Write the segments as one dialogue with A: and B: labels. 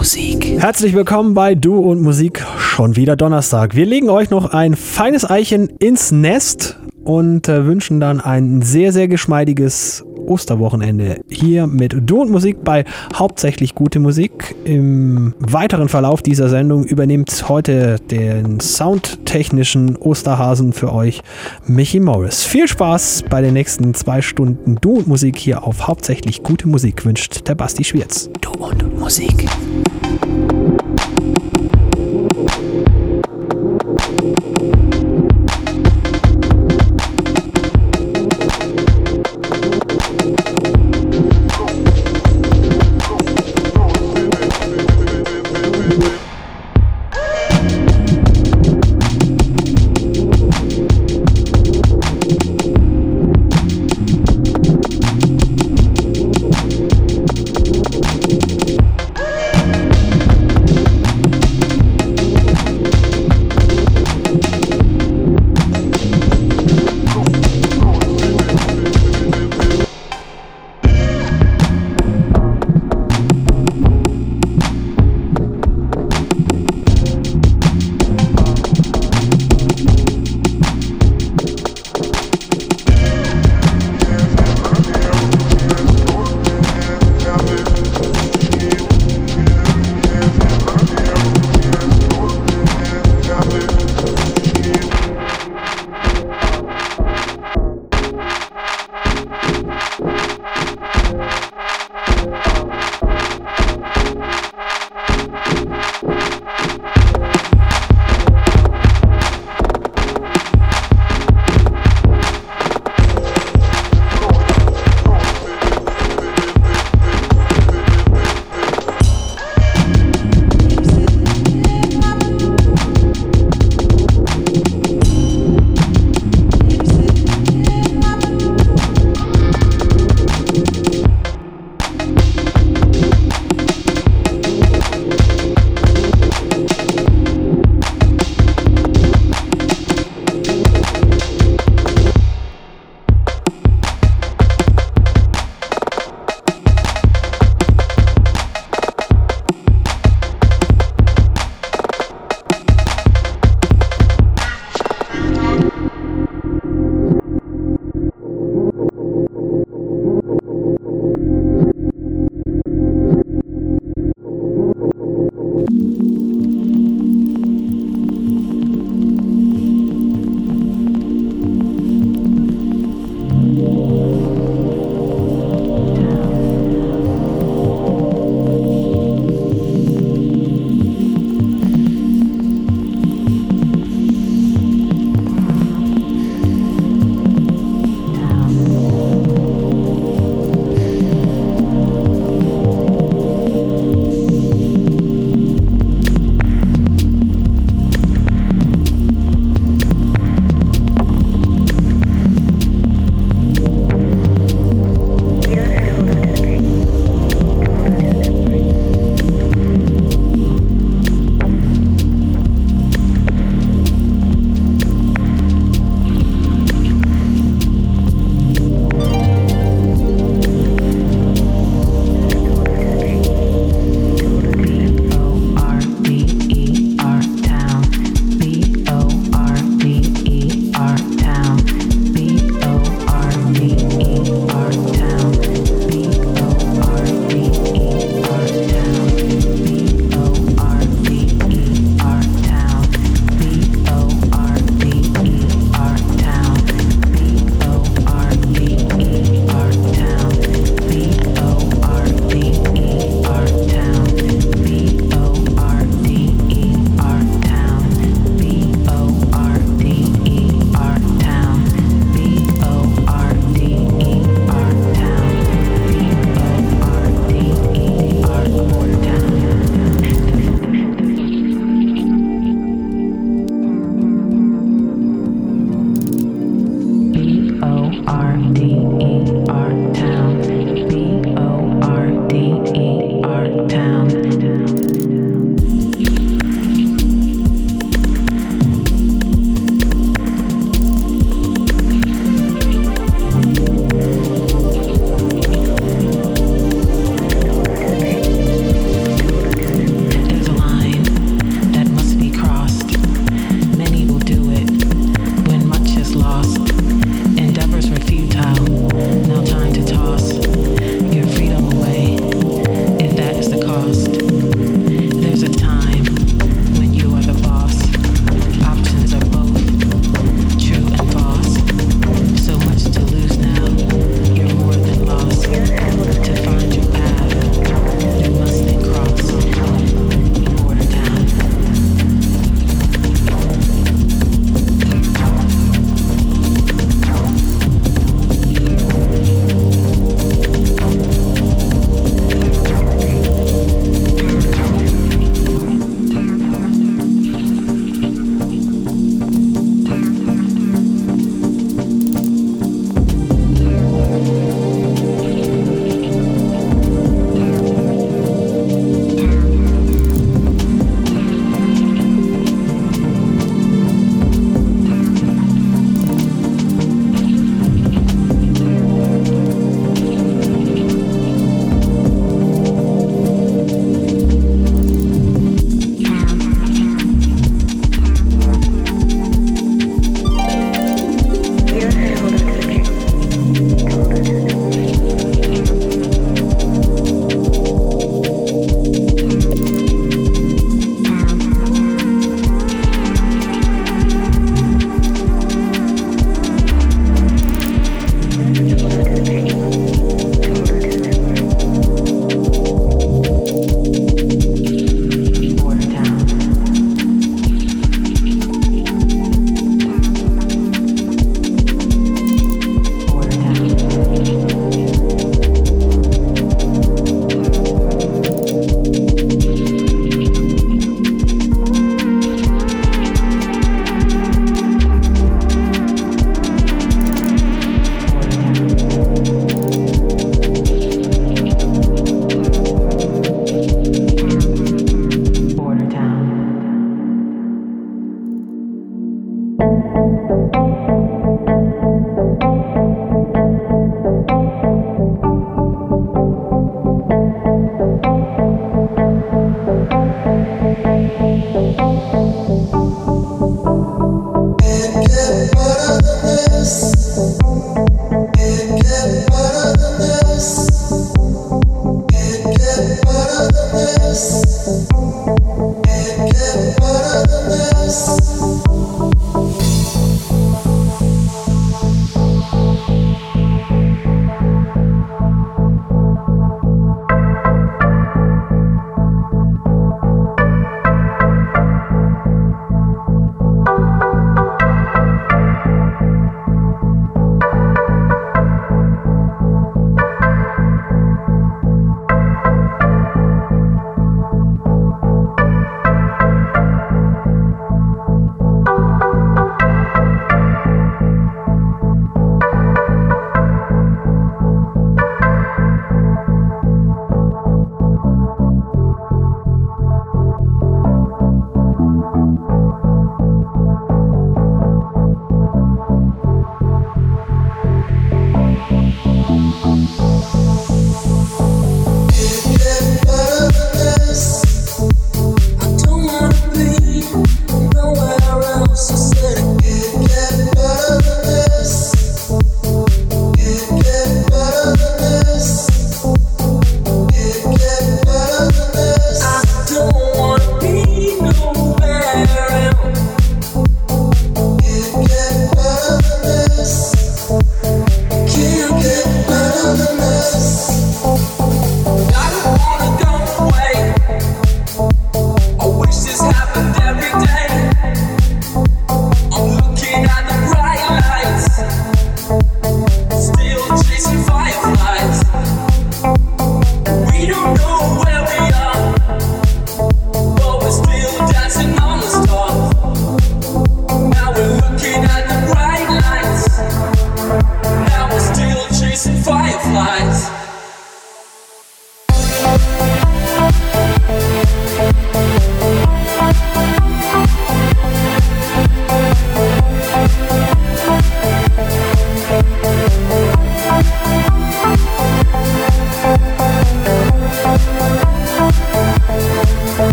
A: Musik.
B: Herzlich willkommen bei Du und Musik. Schon wieder Donnerstag. Wir legen euch noch ein feines Eichen ins Nest und äh, wünschen dann ein sehr, sehr geschmeidiges Osterwochenende hier mit Du und Musik bei hauptsächlich gute Musik. Im weiteren Verlauf dieser Sendung übernimmt heute den soundtechnischen Osterhasen für euch Michi Morris. Viel Spaß bei den nächsten zwei Stunden Du und Musik hier auf hauptsächlich gute Musik wünscht der Basti Schwierz.
A: Du und Musik.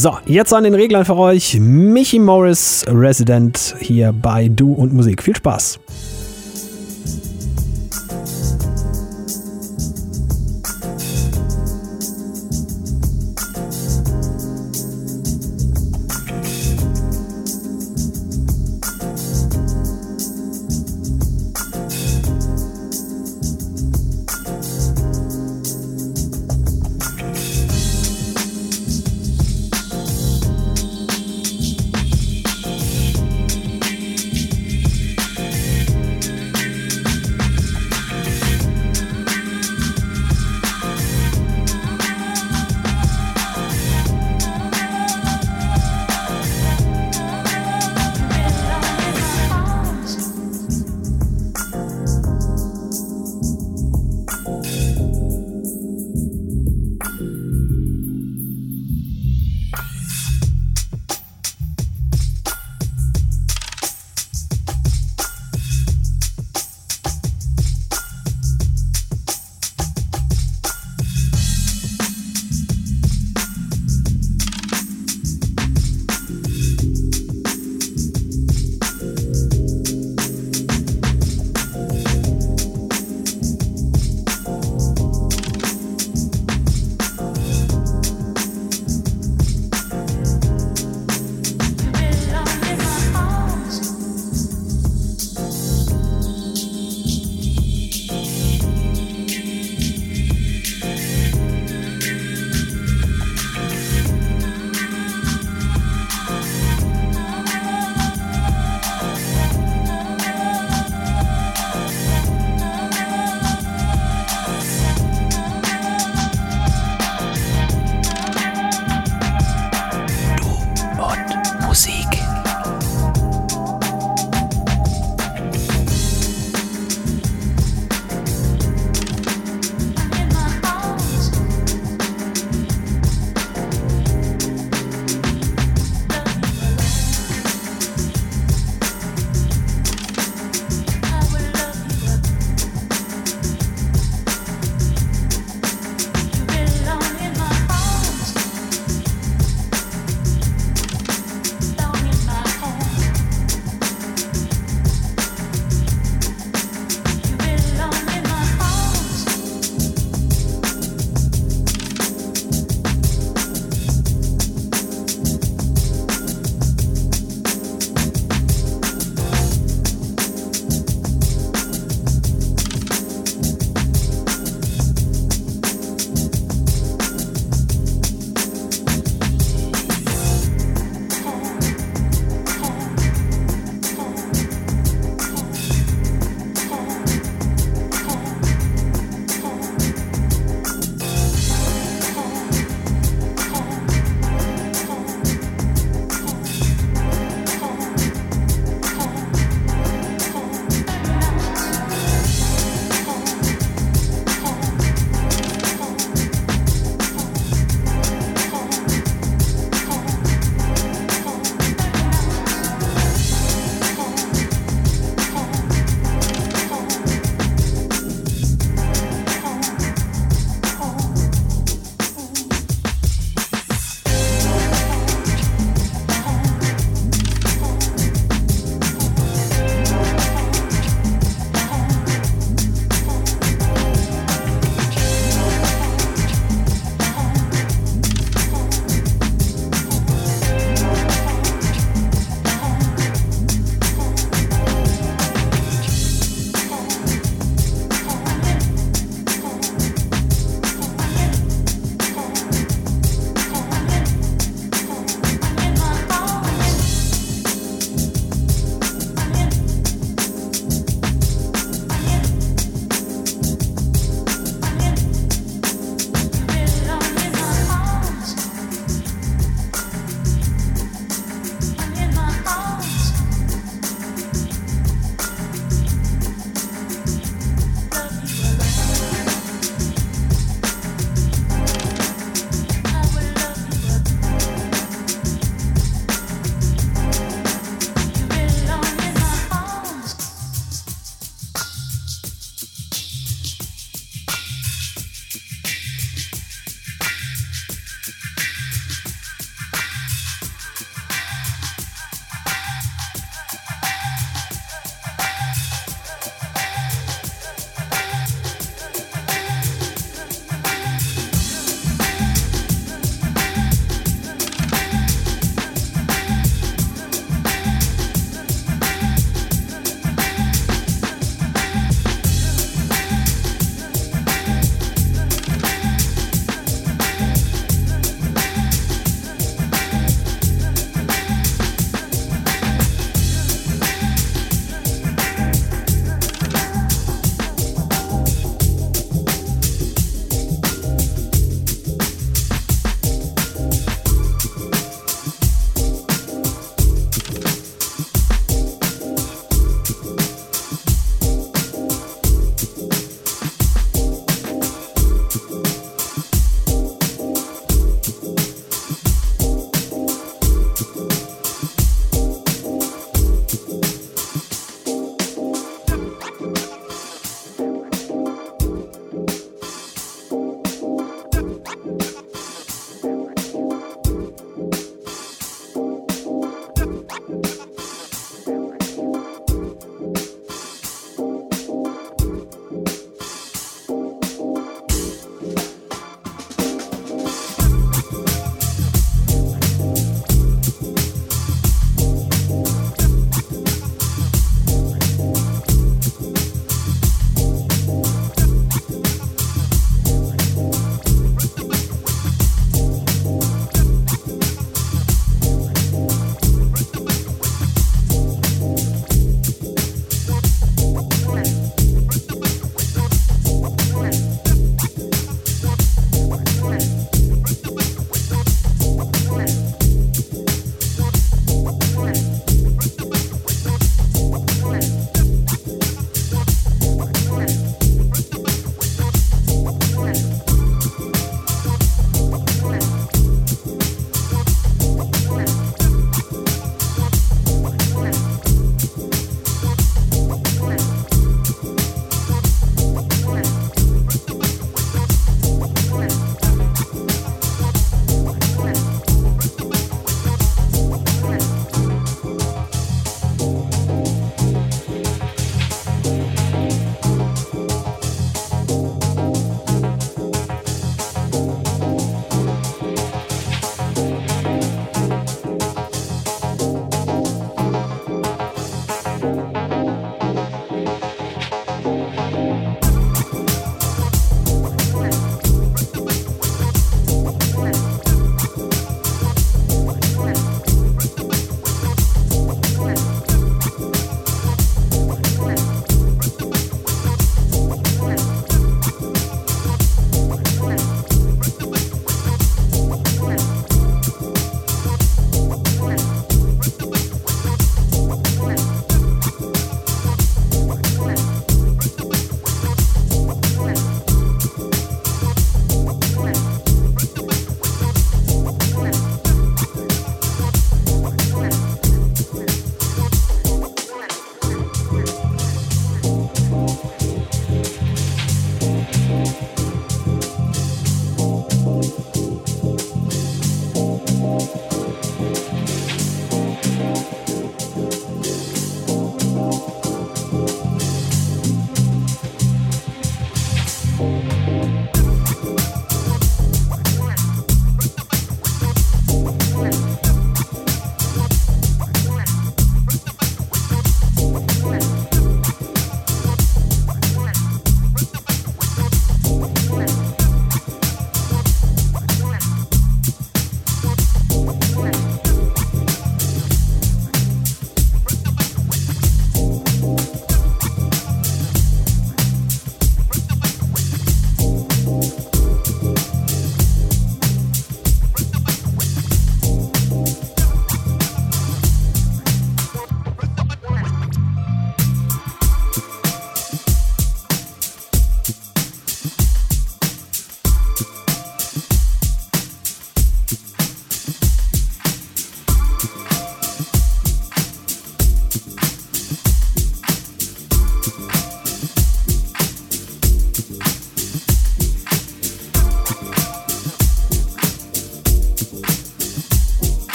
B: So, jetzt an den Reglern für euch Michi Morris, Resident hier bei Du und Musik. Viel Spaß!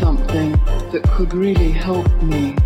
C: Something that could really help me?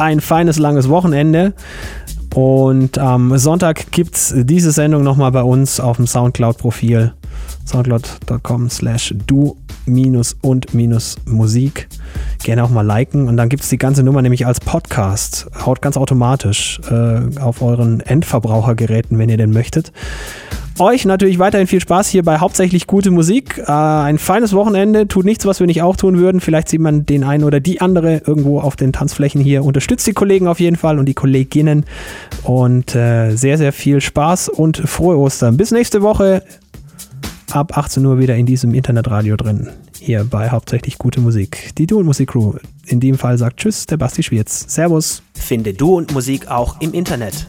B: Ein feines, langes Wochenende. Und am Sonntag gibt es diese Sendung nochmal bei uns auf dem Soundcloud-Profil. Soundcloud.com slash du minus und minus Musik. Gerne auch mal liken. Und dann gibt es die ganze Nummer nämlich als Podcast. Haut ganz automatisch äh, auf euren Endverbrauchergeräten, wenn ihr denn möchtet. Euch natürlich weiterhin viel Spaß hier bei hauptsächlich gute Musik. Äh, ein feines Wochenende. Tut nichts, was wir nicht auch tun würden. Vielleicht sieht man den einen oder die andere irgendwo auf den Tanzflächen hier. Unterstützt die Kollegen auf jeden Fall und die Kolleginnen. Und äh, sehr, sehr viel Spaß und frohe Ostern. Bis nächste Woche ab 18 Uhr wieder in diesem Internetradio drin. Hier bei hauptsächlich gute Musik. Die Du und Musik Crew. In dem Fall sagt Tschüss, der Basti Schwierz. Servus.
A: Finde Du und Musik auch im Internet.